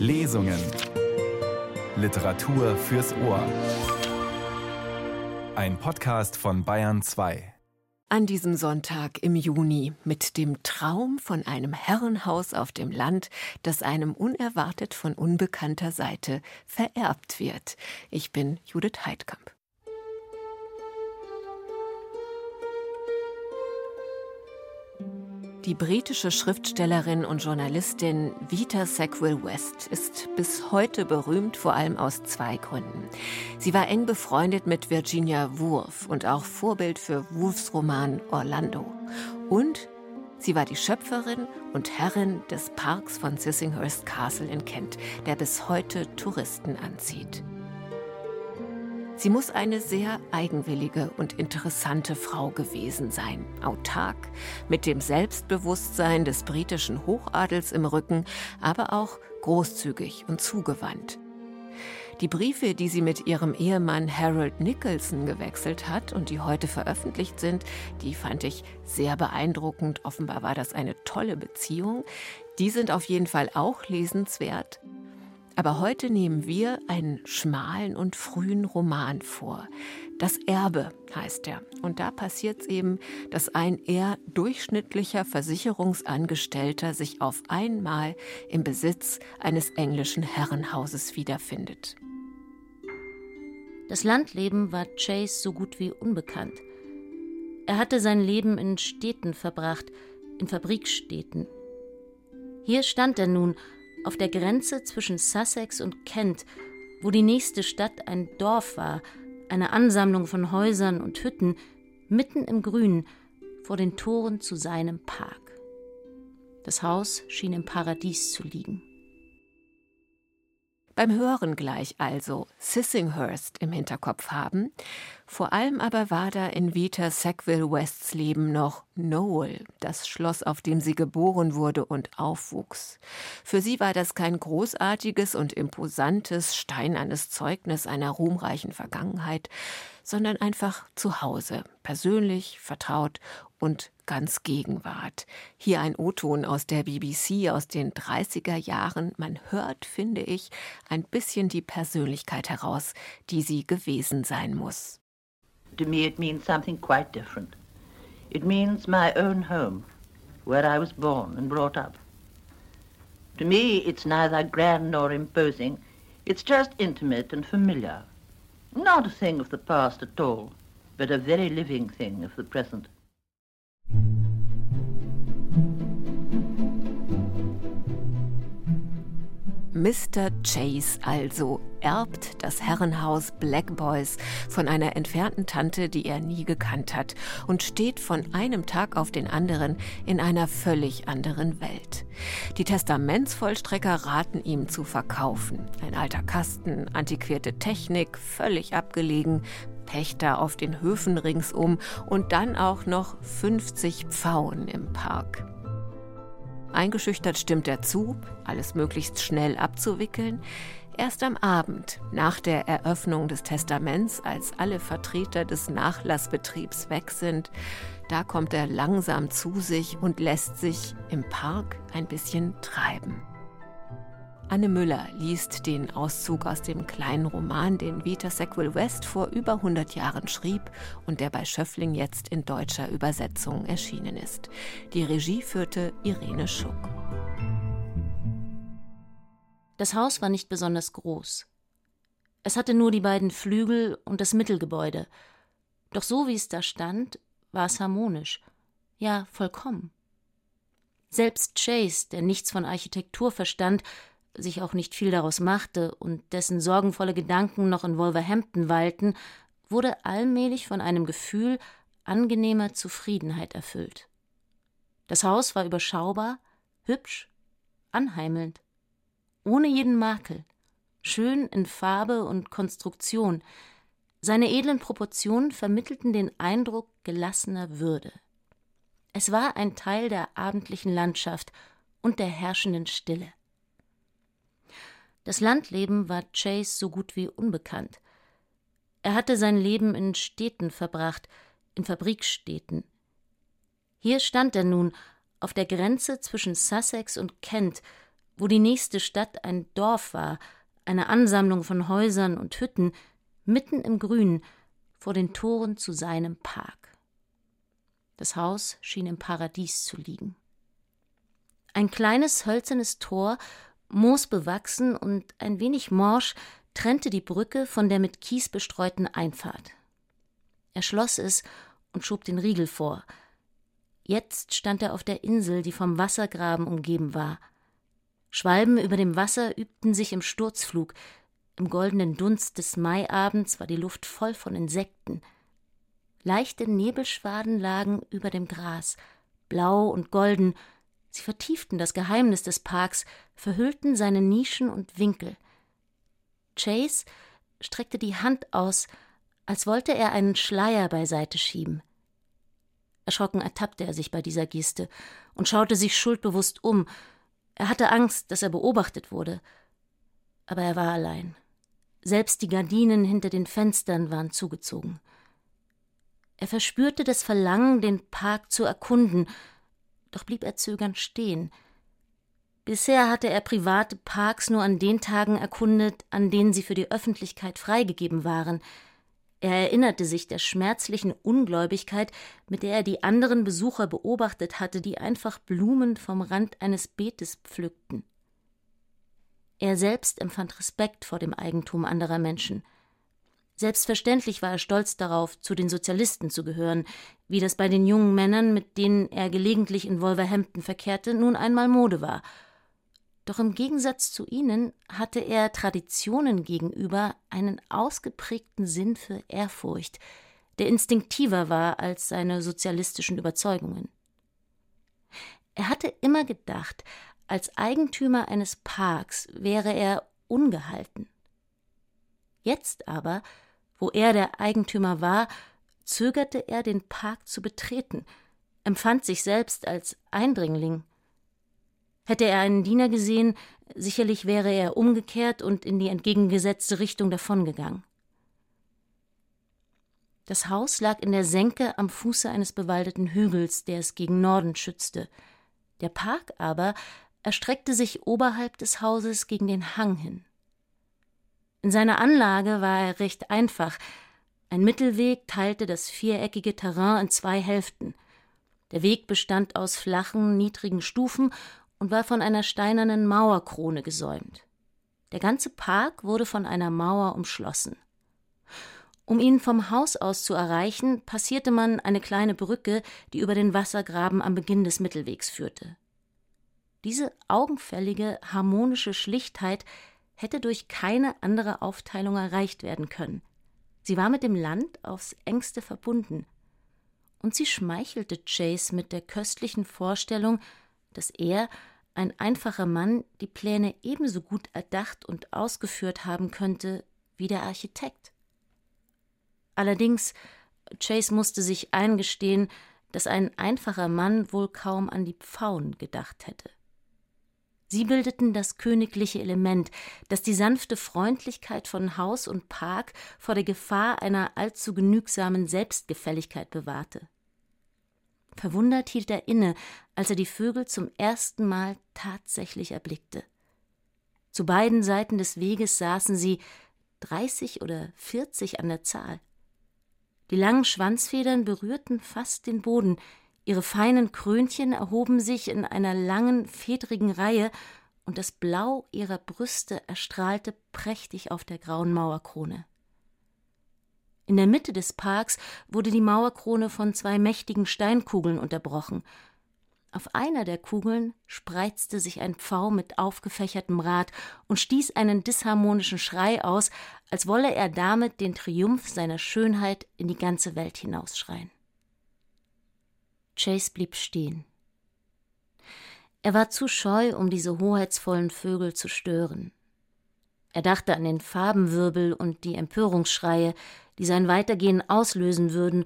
Lesungen. Literatur fürs Ohr. Ein Podcast von Bayern 2. An diesem Sonntag im Juni mit dem Traum von einem Herrenhaus auf dem Land, das einem unerwartet von unbekannter Seite vererbt wird. Ich bin Judith Heidkamp. Die britische Schriftstellerin und Journalistin Vita Sackville West ist bis heute berühmt, vor allem aus zwei Gründen. Sie war eng befreundet mit Virginia Woolf und auch Vorbild für Woolfs Roman Orlando. Und sie war die Schöpferin und Herrin des Parks von Sissinghurst Castle in Kent, der bis heute Touristen anzieht. Sie muss eine sehr eigenwillige und interessante Frau gewesen sein, autark, mit dem Selbstbewusstsein des britischen Hochadels im Rücken, aber auch großzügig und zugewandt. Die Briefe, die sie mit ihrem Ehemann Harold Nicholson gewechselt hat und die heute veröffentlicht sind, die fand ich sehr beeindruckend. Offenbar war das eine tolle Beziehung. Die sind auf jeden Fall auch lesenswert. Aber heute nehmen wir einen schmalen und frühen Roman vor. Das Erbe heißt er. Und da passiert es eben, dass ein eher durchschnittlicher Versicherungsangestellter sich auf einmal im Besitz eines englischen Herrenhauses wiederfindet. Das Landleben war Chase so gut wie unbekannt. Er hatte sein Leben in Städten verbracht, in Fabrikstädten. Hier stand er nun auf der Grenze zwischen Sussex und Kent, wo die nächste Stadt ein Dorf war, eine Ansammlung von Häusern und Hütten, mitten im Grün, vor den Toren zu seinem Park. Das Haus schien im Paradies zu liegen. Beim Hören gleich also Sissinghurst im Hinterkopf haben. Vor allem aber war da in Vita Sackville Wests Leben noch Noel, das Schloss, auf dem sie geboren wurde und aufwuchs. Für sie war das kein großartiges und imposantes, steinernes Zeugnis einer ruhmreichen Vergangenheit, sondern einfach zu Hause, persönlich, vertraut und ganz Gegenwart. Hier ein O-Ton aus der BBC aus den 30er Jahren. Man hört, finde ich, ein bisschen die Persönlichkeit heraus, die sie gewesen sein muss. To me it means something quite different. It means my own home, where I was born and brought up. To me it's neither grand nor imposing. It's just intimate and familiar. Not a thing of the past at all, but a very living thing of the present. Mr. Chase also erbt das Herrenhaus Black Boys von einer entfernten Tante, die er nie gekannt hat, und steht von einem Tag auf den anderen in einer völlig anderen Welt. Die Testamentsvollstrecker raten ihm zu verkaufen. Ein alter Kasten, antiquierte Technik, völlig abgelegen, Pächter auf den Höfen ringsum und dann auch noch 50 Pfauen im Park. Eingeschüchtert stimmt er zu, alles möglichst schnell abzuwickeln. Erst am Abend, nach der Eröffnung des Testaments, als alle Vertreter des Nachlassbetriebs weg sind, da kommt er langsam zu sich und lässt sich im Park ein bisschen treiben. Anne Müller liest den Auszug aus dem kleinen Roman, den Vita Sackville West vor über 100 Jahren schrieb und der bei Schöffling jetzt in deutscher Übersetzung erschienen ist. Die Regie führte Irene Schuck. Das Haus war nicht besonders groß. Es hatte nur die beiden Flügel und das Mittelgebäude. Doch so wie es da stand, war es harmonisch. Ja, vollkommen. Selbst Chase, der nichts von Architektur verstand, sich auch nicht viel daraus machte und dessen sorgenvolle Gedanken noch in Wolverhampton weilten, wurde allmählich von einem Gefühl angenehmer Zufriedenheit erfüllt. Das Haus war überschaubar, hübsch, anheimelnd, ohne jeden Makel, schön in Farbe und Konstruktion. Seine edlen Proportionen vermittelten den Eindruck gelassener Würde. Es war ein Teil der abendlichen Landschaft und der herrschenden Stille. Das Landleben war Chase so gut wie unbekannt. Er hatte sein Leben in Städten verbracht, in Fabrikstädten. Hier stand er nun auf der Grenze zwischen Sussex und Kent, wo die nächste Stadt ein Dorf war, eine Ansammlung von Häusern und Hütten, mitten im Grün, vor den Toren zu seinem Park. Das Haus schien im Paradies zu liegen. Ein kleines hölzernes Tor, moosbewachsen und ein wenig morsch, trennte die Brücke von der mit Kies bestreuten Einfahrt. Er schloss es und schob den Riegel vor. Jetzt stand er auf der Insel, die vom Wassergraben umgeben war. Schwalben über dem Wasser übten sich im Sturzflug. Im goldenen Dunst des Maiabends war die Luft voll von Insekten. Leichte Nebelschwaden lagen über dem Gras, blau und golden. Sie vertieften das Geheimnis des Parks, verhüllten seine Nischen und Winkel. Chase streckte die Hand aus, als wollte er einen Schleier beiseite schieben. Erschrocken ertappte er sich bei dieser Geste und schaute sich schuldbewusst um. Er hatte Angst, dass er beobachtet wurde. Aber er war allein. Selbst die Gardinen hinter den Fenstern waren zugezogen. Er verspürte das Verlangen, den Park zu erkunden, doch blieb er zögernd stehen. Bisher hatte er private Parks nur an den Tagen erkundet, an denen sie für die Öffentlichkeit freigegeben waren. Er erinnerte sich der schmerzlichen Ungläubigkeit, mit der er die anderen Besucher beobachtet hatte, die einfach Blumen vom Rand eines Beetes pflückten. Er selbst empfand Respekt vor dem Eigentum anderer Menschen. Selbstverständlich war er stolz darauf, zu den Sozialisten zu gehören, wie das bei den jungen Männern, mit denen er gelegentlich in Wolverhampton verkehrte, nun einmal Mode war – doch im Gegensatz zu ihnen hatte er Traditionen gegenüber einen ausgeprägten Sinn für Ehrfurcht, der instinktiver war als seine sozialistischen Überzeugungen. Er hatte immer gedacht, als Eigentümer eines Parks wäre er ungehalten. Jetzt aber, wo er der Eigentümer war, zögerte er, den Park zu betreten, empfand sich selbst als Eindringling. Hätte er einen Diener gesehen, sicherlich wäre er umgekehrt und in die entgegengesetzte Richtung davongegangen. Das Haus lag in der Senke am Fuße eines bewaldeten Hügels, der es gegen Norden schützte. Der Park aber erstreckte sich oberhalb des Hauses gegen den Hang hin. In seiner Anlage war er recht einfach. Ein Mittelweg teilte das viereckige Terrain in zwei Hälften. Der Weg bestand aus flachen, niedrigen Stufen und war von einer steinernen Mauerkrone gesäumt. Der ganze Park wurde von einer Mauer umschlossen. Um ihn vom Haus aus zu erreichen, passierte man eine kleine Brücke, die über den Wassergraben am Beginn des Mittelwegs führte. Diese augenfällige, harmonische Schlichtheit hätte durch keine andere Aufteilung erreicht werden können. Sie war mit dem Land aufs engste verbunden. Und sie schmeichelte Chase mit der köstlichen Vorstellung, dass er ein einfacher Mann die Pläne ebenso gut erdacht und ausgeführt haben könnte wie der Architekt. Allerdings, Chase musste sich eingestehen, dass ein einfacher Mann wohl kaum an die Pfauen gedacht hätte. Sie bildeten das königliche Element, das die sanfte Freundlichkeit von Haus und Park vor der Gefahr einer allzu genügsamen Selbstgefälligkeit bewahrte. Verwundert hielt er inne, als er die Vögel zum ersten Mal tatsächlich erblickte. Zu beiden Seiten des Weges saßen sie, dreißig oder vierzig an der Zahl. Die langen Schwanzfedern berührten fast den Boden, ihre feinen Krönchen erhoben sich in einer langen, fedrigen Reihe, und das Blau ihrer Brüste erstrahlte prächtig auf der grauen Mauerkrone. In der Mitte des Parks wurde die Mauerkrone von zwei mächtigen Steinkugeln unterbrochen. Auf einer der Kugeln spreizte sich ein Pfau mit aufgefächertem Rad und stieß einen disharmonischen Schrei aus, als wolle er damit den Triumph seiner Schönheit in die ganze Welt hinausschreien. Chase blieb stehen. Er war zu scheu, um diese hoheitsvollen Vögel zu stören. Er dachte an den Farbenwirbel und die Empörungsschreie, die sein Weitergehen auslösen würden,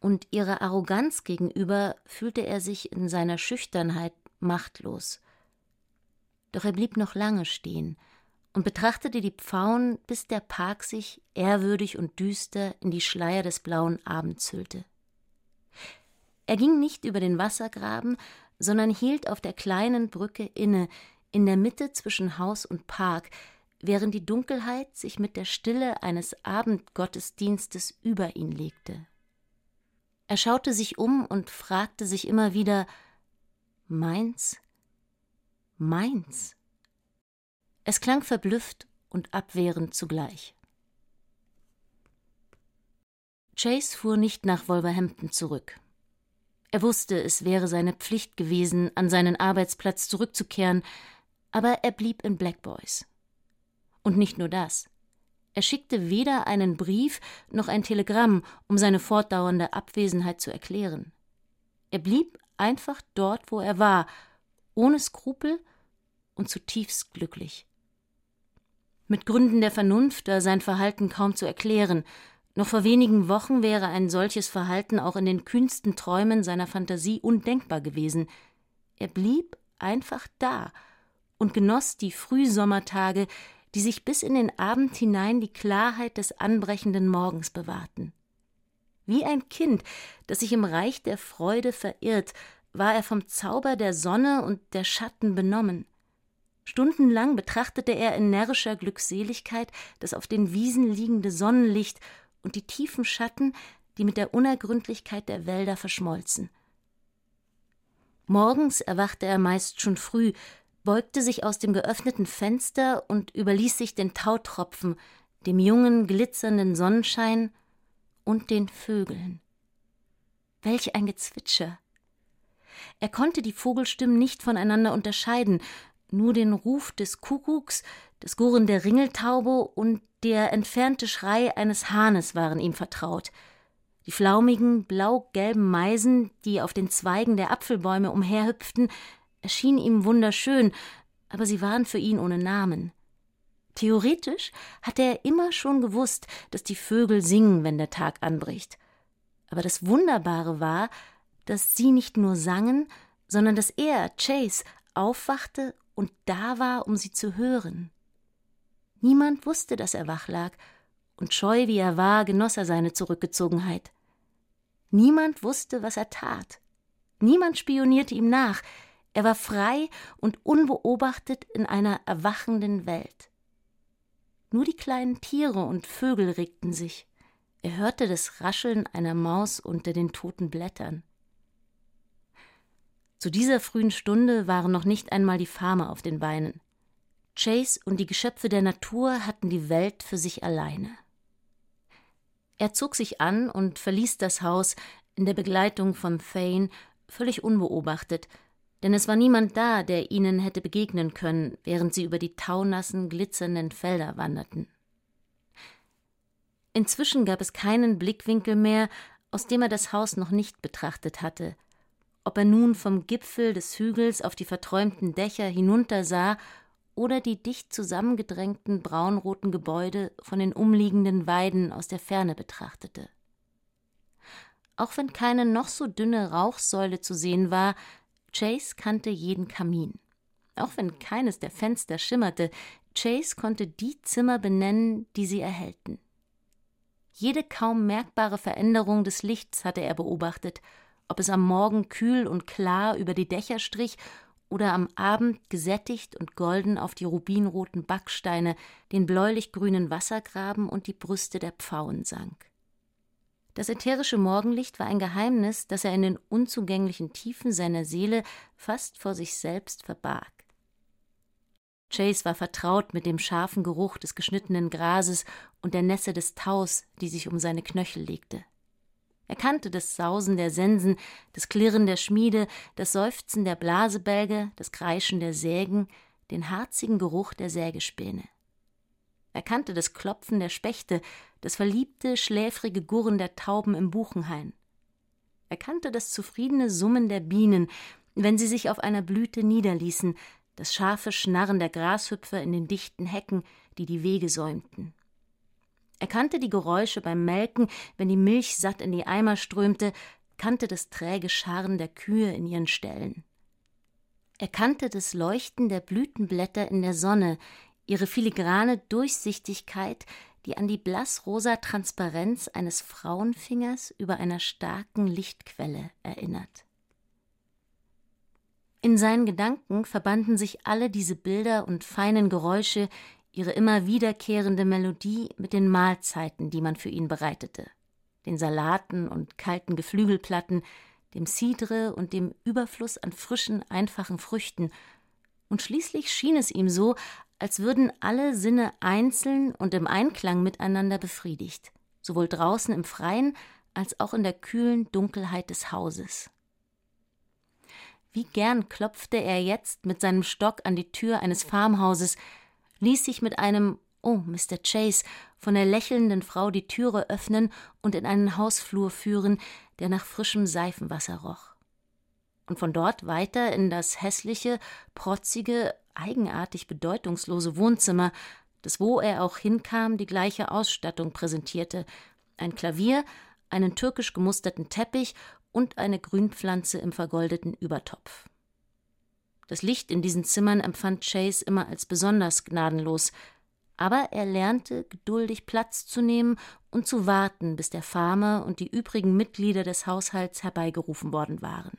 und ihrer Arroganz gegenüber fühlte er sich in seiner Schüchternheit machtlos. Doch er blieb noch lange stehen und betrachtete die Pfauen, bis der Park sich ehrwürdig und düster in die Schleier des blauen Abends hüllte. Er ging nicht über den Wassergraben, sondern hielt auf der kleinen Brücke inne, in der Mitte zwischen Haus und Park, während die Dunkelheit sich mit der Stille eines Abendgottesdienstes über ihn legte. Er schaute sich um und fragte sich immer wieder Meins? Meins? Es klang verblüfft und abwehrend zugleich. Chase fuhr nicht nach Wolverhampton zurück. Er wusste, es wäre seine Pflicht gewesen, an seinen Arbeitsplatz zurückzukehren, aber er blieb in Black Boys. Und nicht nur das. Er schickte weder einen Brief noch ein Telegramm, um seine fortdauernde Abwesenheit zu erklären. Er blieb einfach dort, wo er war, ohne Skrupel und zutiefst glücklich. Mit Gründen der Vernunft war sein Verhalten kaum zu erklären, noch vor wenigen Wochen wäre ein solches Verhalten auch in den kühnsten Träumen seiner Fantasie undenkbar gewesen. Er blieb einfach da und genoss die Frühsommertage, die sich bis in den Abend hinein die Klarheit des anbrechenden Morgens bewahrten. Wie ein Kind, das sich im Reich der Freude verirrt, war er vom Zauber der Sonne und der Schatten benommen. Stundenlang betrachtete er in närrischer Glückseligkeit das auf den Wiesen liegende Sonnenlicht und die tiefen Schatten, die mit der Unergründlichkeit der Wälder verschmolzen. Morgens erwachte er meist schon früh, beugte sich aus dem geöffneten Fenster und überließ sich den Tautropfen, dem jungen, glitzernden Sonnenschein und den Vögeln. Welch ein Gezwitscher! Er konnte die Vogelstimmen nicht voneinander unterscheiden, nur den Ruf des Kuckucks, das Gurren der Ringeltaube und der entfernte Schrei eines Hahnes waren ihm vertraut. Die flaumigen, blau-gelben Meisen, die auf den Zweigen der Apfelbäume umherhüpften, erschienen ihm wunderschön, aber sie waren für ihn ohne Namen. Theoretisch hatte er immer schon gewusst, dass die Vögel singen, wenn der Tag anbricht. Aber das Wunderbare war, dass sie nicht nur sangen, sondern dass er, Chase, aufwachte und da war, um sie zu hören. Niemand wusste, dass er wach lag, und scheu wie er war, genoss er seine Zurückgezogenheit. Niemand wusste, was er tat. Niemand spionierte ihm nach. Er war frei und unbeobachtet in einer erwachenden Welt. Nur die kleinen Tiere und Vögel regten sich. Er hörte das Rascheln einer Maus unter den toten Blättern. Zu dieser frühen Stunde waren noch nicht einmal die Farmer auf den Beinen. Chase und die Geschöpfe der Natur hatten die Welt für sich alleine. Er zog sich an und verließ das Haus in der Begleitung von Thane völlig unbeobachtet, denn es war niemand da, der ihnen hätte begegnen können, während sie über die taunassen, glitzernden Felder wanderten. Inzwischen gab es keinen Blickwinkel mehr, aus dem er das Haus noch nicht betrachtet hatte, ob er nun vom Gipfel des Hügels auf die verträumten Dächer hinuntersah oder die dicht zusammengedrängten braunroten Gebäude von den umliegenden Weiden aus der Ferne betrachtete. Auch wenn keine noch so dünne Rauchsäule zu sehen war, Chase kannte jeden Kamin. Auch wenn keines der Fenster schimmerte, Chase konnte die Zimmer benennen, die sie erhellten. Jede kaum merkbare Veränderung des Lichts hatte er beobachtet ob es am Morgen kühl und klar über die Dächer strich oder am Abend gesättigt und golden auf die rubinroten Backsteine, den bläulich-grünen Wassergraben und die Brüste der Pfauen sank. Das ätherische Morgenlicht war ein Geheimnis, das er in den unzugänglichen Tiefen seiner Seele fast vor sich selbst verbarg. Chase war vertraut mit dem scharfen Geruch des geschnittenen Grases und der Nässe des Taus, die sich um seine Knöchel legte. Er kannte das Sausen der Sensen, das Klirren der Schmiede, das Seufzen der Blasebälge, das Kreischen der Sägen, den harzigen Geruch der Sägespäne. Er kannte das Klopfen der Spechte, das verliebte, schläfrige Gurren der Tauben im Buchenhain. Er kannte das zufriedene Summen der Bienen, wenn sie sich auf einer Blüte niederließen, das scharfe Schnarren der Grashüpfer in den dichten Hecken, die die Wege säumten. Er kannte die Geräusche beim Melken, wenn die Milch satt in die Eimer strömte, kannte das träge Scharren der Kühe in ihren Ställen. Er kannte das Leuchten der Blütenblätter in der Sonne, ihre filigrane Durchsichtigkeit, die an die blassrosa Transparenz eines Frauenfingers über einer starken Lichtquelle erinnert. In seinen Gedanken verbanden sich alle diese Bilder und feinen Geräusche, ihre immer wiederkehrende Melodie mit den Mahlzeiten, die man für ihn bereitete, den Salaten und kalten Geflügelplatten, dem Cidre und dem Überfluss an frischen, einfachen Früchten, und schließlich schien es ihm so, als würden alle Sinne einzeln und im Einklang miteinander befriedigt, sowohl draußen im Freien als auch in der kühlen Dunkelheit des Hauses. Wie gern klopfte er jetzt mit seinem Stock an die Tür eines Farmhauses, ließ sich mit einem Oh, Mr. Chase, von der lächelnden Frau die Türe öffnen und in einen Hausflur führen, der nach frischem Seifenwasser roch. Und von dort weiter in das hässliche, protzige, eigenartig bedeutungslose Wohnzimmer, das wo er auch hinkam, die gleiche Ausstattung präsentierte: ein Klavier, einen türkisch gemusterten Teppich und eine Grünpflanze im vergoldeten Übertopf. Das Licht in diesen Zimmern empfand Chase immer als besonders gnadenlos, aber er lernte geduldig Platz zu nehmen und zu warten, bis der Farmer und die übrigen Mitglieder des Haushalts herbeigerufen worden waren.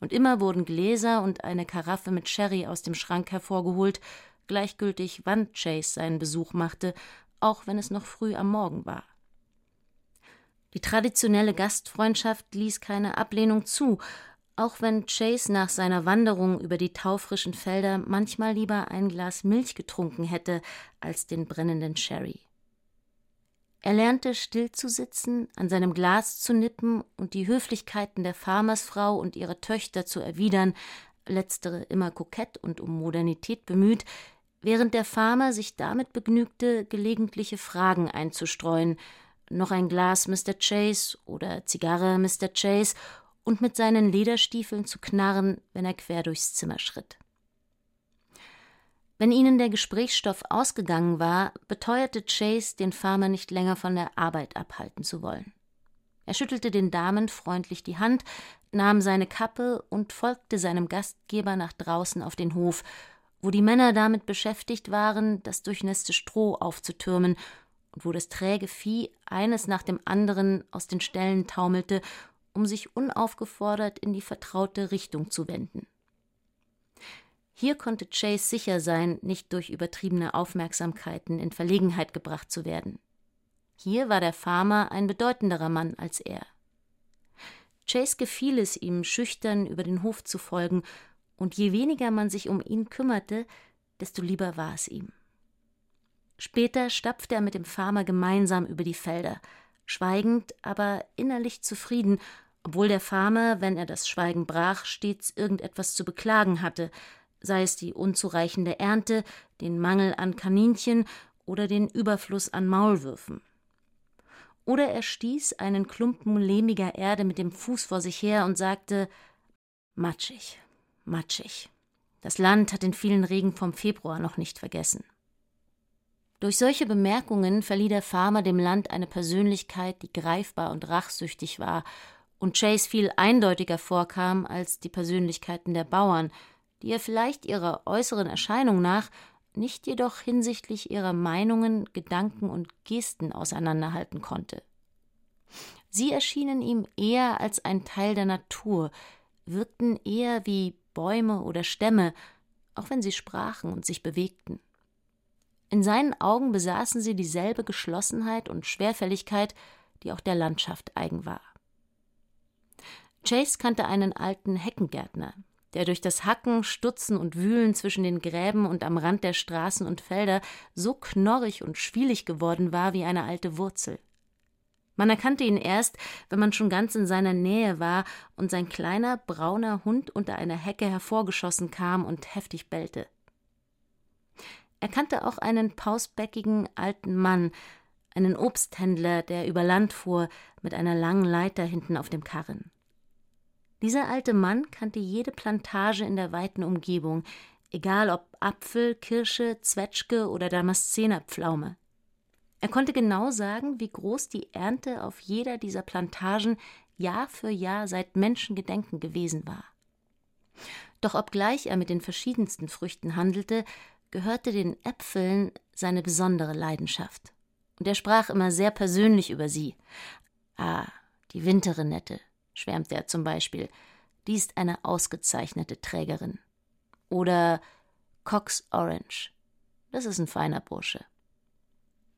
Und immer wurden Gläser und eine Karaffe mit Sherry aus dem Schrank hervorgeholt, gleichgültig wann Chase seinen Besuch machte, auch wenn es noch früh am Morgen war. Die traditionelle Gastfreundschaft ließ keine Ablehnung zu, auch wenn Chase nach seiner Wanderung über die taufrischen Felder manchmal lieber ein Glas Milch getrunken hätte als den brennenden Sherry. Er lernte still zu sitzen, an seinem Glas zu nippen und die Höflichkeiten der Farmersfrau und ihrer Töchter zu erwidern, letztere immer kokett und um Modernität bemüht, während der Farmer sich damit begnügte, gelegentliche Fragen einzustreuen, noch ein Glas Mr. Chase oder Zigarre Mr. Chase und mit seinen Lederstiefeln zu knarren, wenn er quer durchs Zimmer schritt. Wenn ihnen der Gesprächsstoff ausgegangen war, beteuerte Chase, den Farmer nicht länger von der Arbeit abhalten zu wollen. Er schüttelte den Damen freundlich die Hand, nahm seine Kappe und folgte seinem Gastgeber nach draußen auf den Hof, wo die Männer damit beschäftigt waren, das durchnässte Stroh aufzutürmen und wo das träge Vieh eines nach dem anderen aus den Ställen taumelte, um sich unaufgefordert in die vertraute Richtung zu wenden. Hier konnte Chase sicher sein, nicht durch übertriebene Aufmerksamkeiten in Verlegenheit gebracht zu werden. Hier war der Farmer ein bedeutenderer Mann als er. Chase gefiel es ihm, schüchtern über den Hof zu folgen, und je weniger man sich um ihn kümmerte, desto lieber war es ihm. Später stapfte er mit dem Farmer gemeinsam über die Felder, schweigend, aber innerlich zufrieden, obwohl der Farmer, wenn er das Schweigen brach, stets irgendetwas zu beklagen hatte, sei es die unzureichende Ernte, den Mangel an Kaninchen oder den Überfluss an Maulwürfen. Oder er stieß einen Klumpen lehmiger Erde mit dem Fuß vor sich her und sagte Matschig, matschig. Das Land hat den vielen Regen vom Februar noch nicht vergessen. Durch solche Bemerkungen verlieh der Farmer dem Land eine Persönlichkeit, die greifbar und rachsüchtig war und Chase viel eindeutiger vorkam als die Persönlichkeiten der Bauern, die er vielleicht ihrer äußeren Erscheinung nach, nicht jedoch hinsichtlich ihrer Meinungen, Gedanken und Gesten auseinanderhalten konnte. Sie erschienen ihm eher als ein Teil der Natur, wirkten eher wie Bäume oder Stämme, auch wenn sie sprachen und sich bewegten. In seinen Augen besaßen sie dieselbe Geschlossenheit und Schwerfälligkeit, die auch der Landschaft eigen war. Chase kannte einen alten Heckengärtner, der durch das Hacken, Stutzen und Wühlen zwischen den Gräben und am Rand der Straßen und Felder so knorrig und schwielig geworden war wie eine alte Wurzel. Man erkannte ihn erst, wenn man schon ganz in seiner Nähe war und sein kleiner brauner Hund unter einer Hecke hervorgeschossen kam und heftig bellte. Er kannte auch einen pausbäckigen alten Mann, einen Obsthändler, der über Land fuhr, mit einer langen Leiter hinten auf dem Karren. Dieser alte Mann kannte jede Plantage in der weiten Umgebung, egal ob Apfel, Kirsche, Zwetschge oder Damaszenerpflaume. Er konnte genau sagen, wie groß die Ernte auf jeder dieser Plantagen Jahr für Jahr seit Menschengedenken gewesen war. Doch obgleich er mit den verschiedensten Früchten handelte, gehörte den Äpfeln seine besondere Leidenschaft. Und er sprach immer sehr persönlich über sie. Ah, die Winterrenette, schwärmte er zum Beispiel, die ist eine ausgezeichnete Trägerin. Oder Cox Orange. Das ist ein feiner Bursche.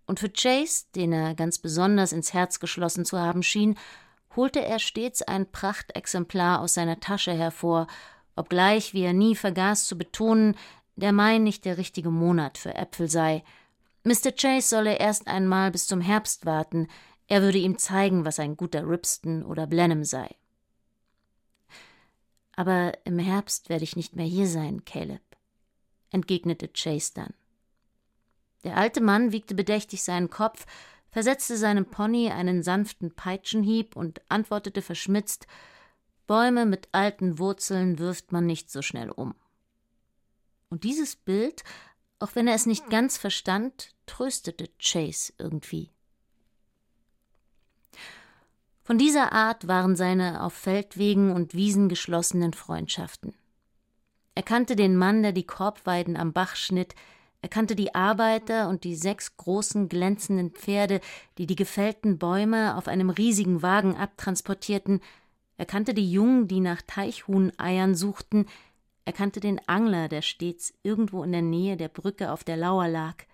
Und für Chase, den er ganz besonders ins Herz geschlossen zu haben schien, holte er stets ein Prachtexemplar aus seiner Tasche hervor, obgleich, wie er nie vergaß zu betonen, der Mai nicht der richtige Monat für Äpfel sei. Mr. Chase solle erst einmal bis zum Herbst warten, er würde ihm zeigen, was ein guter Ripston oder Blenheim sei. Aber im Herbst werde ich nicht mehr hier sein, Caleb, entgegnete Chase dann. Der alte Mann wiegte bedächtig seinen Kopf, versetzte seinem Pony einen sanften Peitschenhieb und antwortete verschmitzt Bäume mit alten Wurzeln wirft man nicht so schnell um. Und dieses Bild, auch wenn er es nicht ganz verstand, tröstete Chase irgendwie. Von dieser Art waren seine auf Feldwegen und Wiesen geschlossenen Freundschaften. Er kannte den Mann, der die Korbweiden am Bach schnitt, er kannte die Arbeiter und die sechs großen glänzenden Pferde, die die gefällten Bäume auf einem riesigen Wagen abtransportierten, er kannte die Jungen, die nach Teichhuhneiern suchten, er kannte den Angler, der stets irgendwo in der Nähe der Brücke auf der Lauer lag,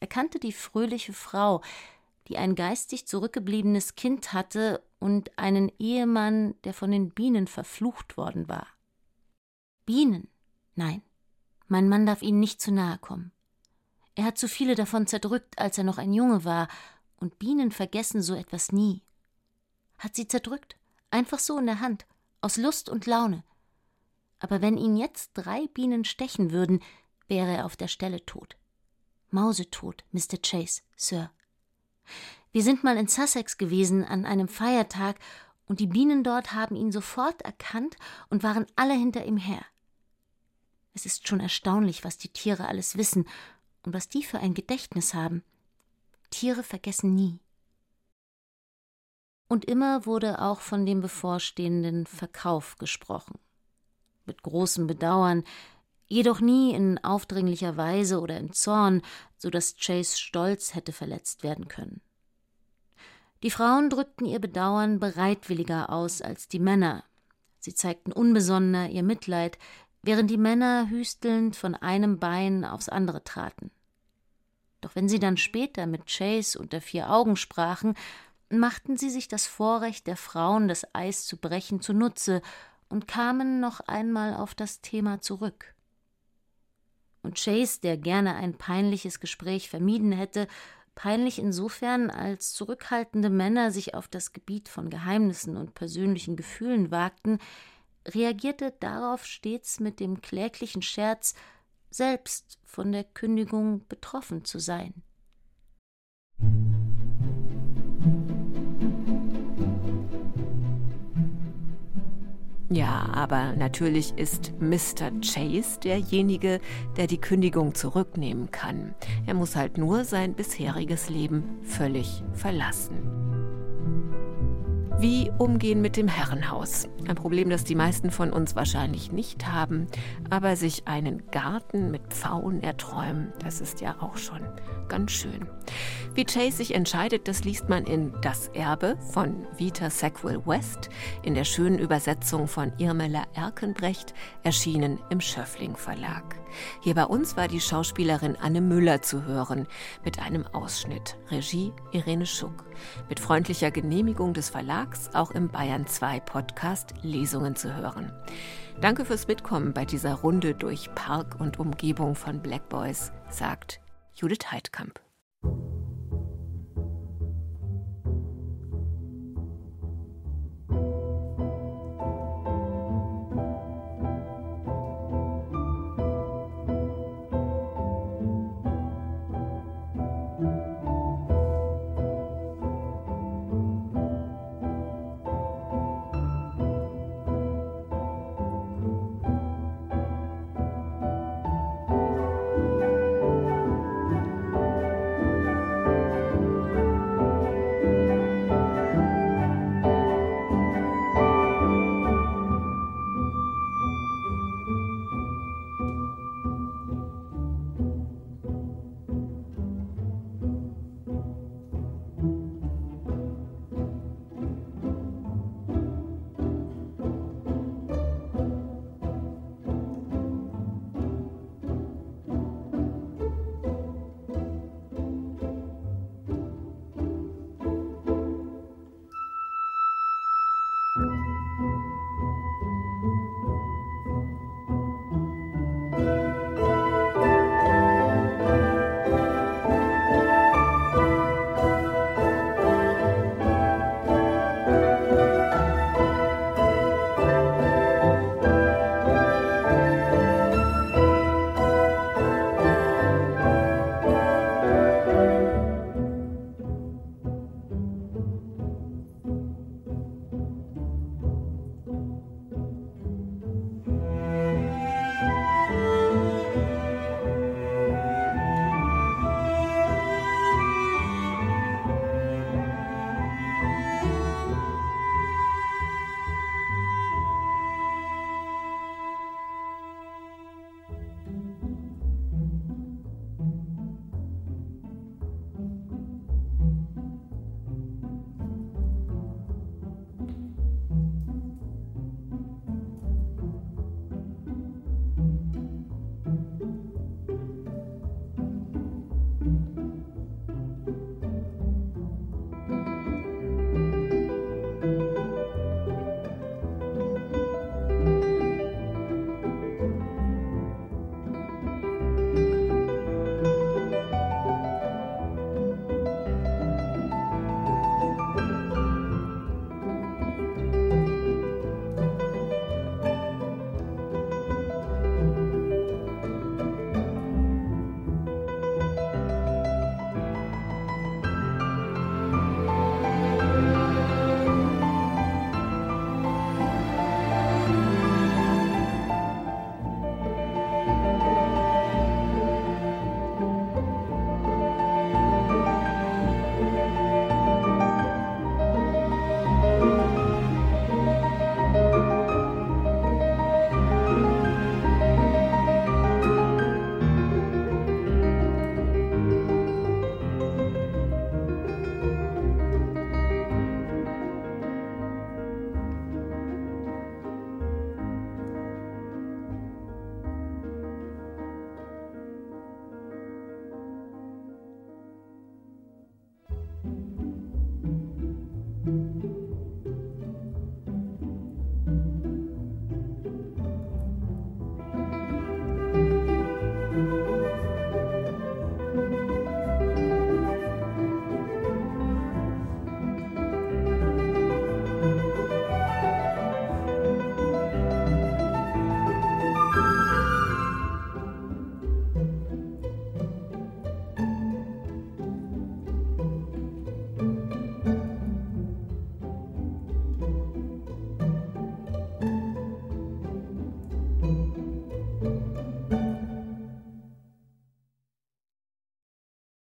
er kannte die fröhliche Frau, die ein geistig zurückgebliebenes Kind hatte und einen Ehemann, der von den Bienen verflucht worden war. Bienen? Nein, mein Mann darf ihnen nicht zu nahe kommen. Er hat zu viele davon zerdrückt, als er noch ein Junge war, und Bienen vergessen so etwas nie. Hat sie zerdrückt, einfach so in der Hand, aus Lust und Laune. Aber wenn ihn jetzt drei Bienen stechen würden, wäre er auf der Stelle tot. Mausetot, Mr. Chase, Sir. Wir sind mal in Sussex gewesen an einem Feiertag, und die Bienen dort haben ihn sofort erkannt und waren alle hinter ihm her. Es ist schon erstaunlich, was die Tiere alles wissen und was die für ein Gedächtnis haben. Tiere vergessen nie. Und immer wurde auch von dem bevorstehenden Verkauf gesprochen. Mit großem Bedauern, jedoch nie in aufdringlicher Weise oder im Zorn, so dass Chase Stolz hätte verletzt werden können. Die Frauen drückten ihr Bedauern bereitwilliger aus als die Männer. Sie zeigten unbesonnener ihr Mitleid, während die Männer hüstelnd von einem Bein aufs andere traten. Doch wenn sie dann später mit Chase unter vier Augen sprachen, machten sie sich das Vorrecht der Frauen, das Eis zu brechen, zunutze und kamen noch einmal auf das Thema zurück. Und Chase, der gerne ein peinliches Gespräch vermieden hätte, peinlich insofern, als zurückhaltende Männer sich auf das Gebiet von Geheimnissen und persönlichen Gefühlen wagten, reagierte darauf stets mit dem kläglichen Scherz, selbst von der Kündigung betroffen zu sein. Ja, aber natürlich ist Mr. Chase derjenige, der die Kündigung zurücknehmen kann. Er muss halt nur sein bisheriges Leben völlig verlassen. Wie umgehen mit dem Herrenhaus? Ein Problem, das die meisten von uns wahrscheinlich nicht haben, aber sich einen Garten mit Pfauen erträumen, das ist ja auch schon ganz schön. Wie Chase sich entscheidet, das liest man in Das Erbe von Vita Sackville West in der schönen Übersetzung von Irmela Erkenbrecht, erschienen im Schöffling Verlag. Hier bei uns war die Schauspielerin Anne Müller zu hören mit einem Ausschnitt. Regie Irene Schuck. Mit freundlicher Genehmigung des Verlags auch im Bayern 2 Podcast Lesungen zu hören. Danke fürs Mitkommen bei dieser Runde durch Park und Umgebung von Black Boys, sagt Judith Heidkamp.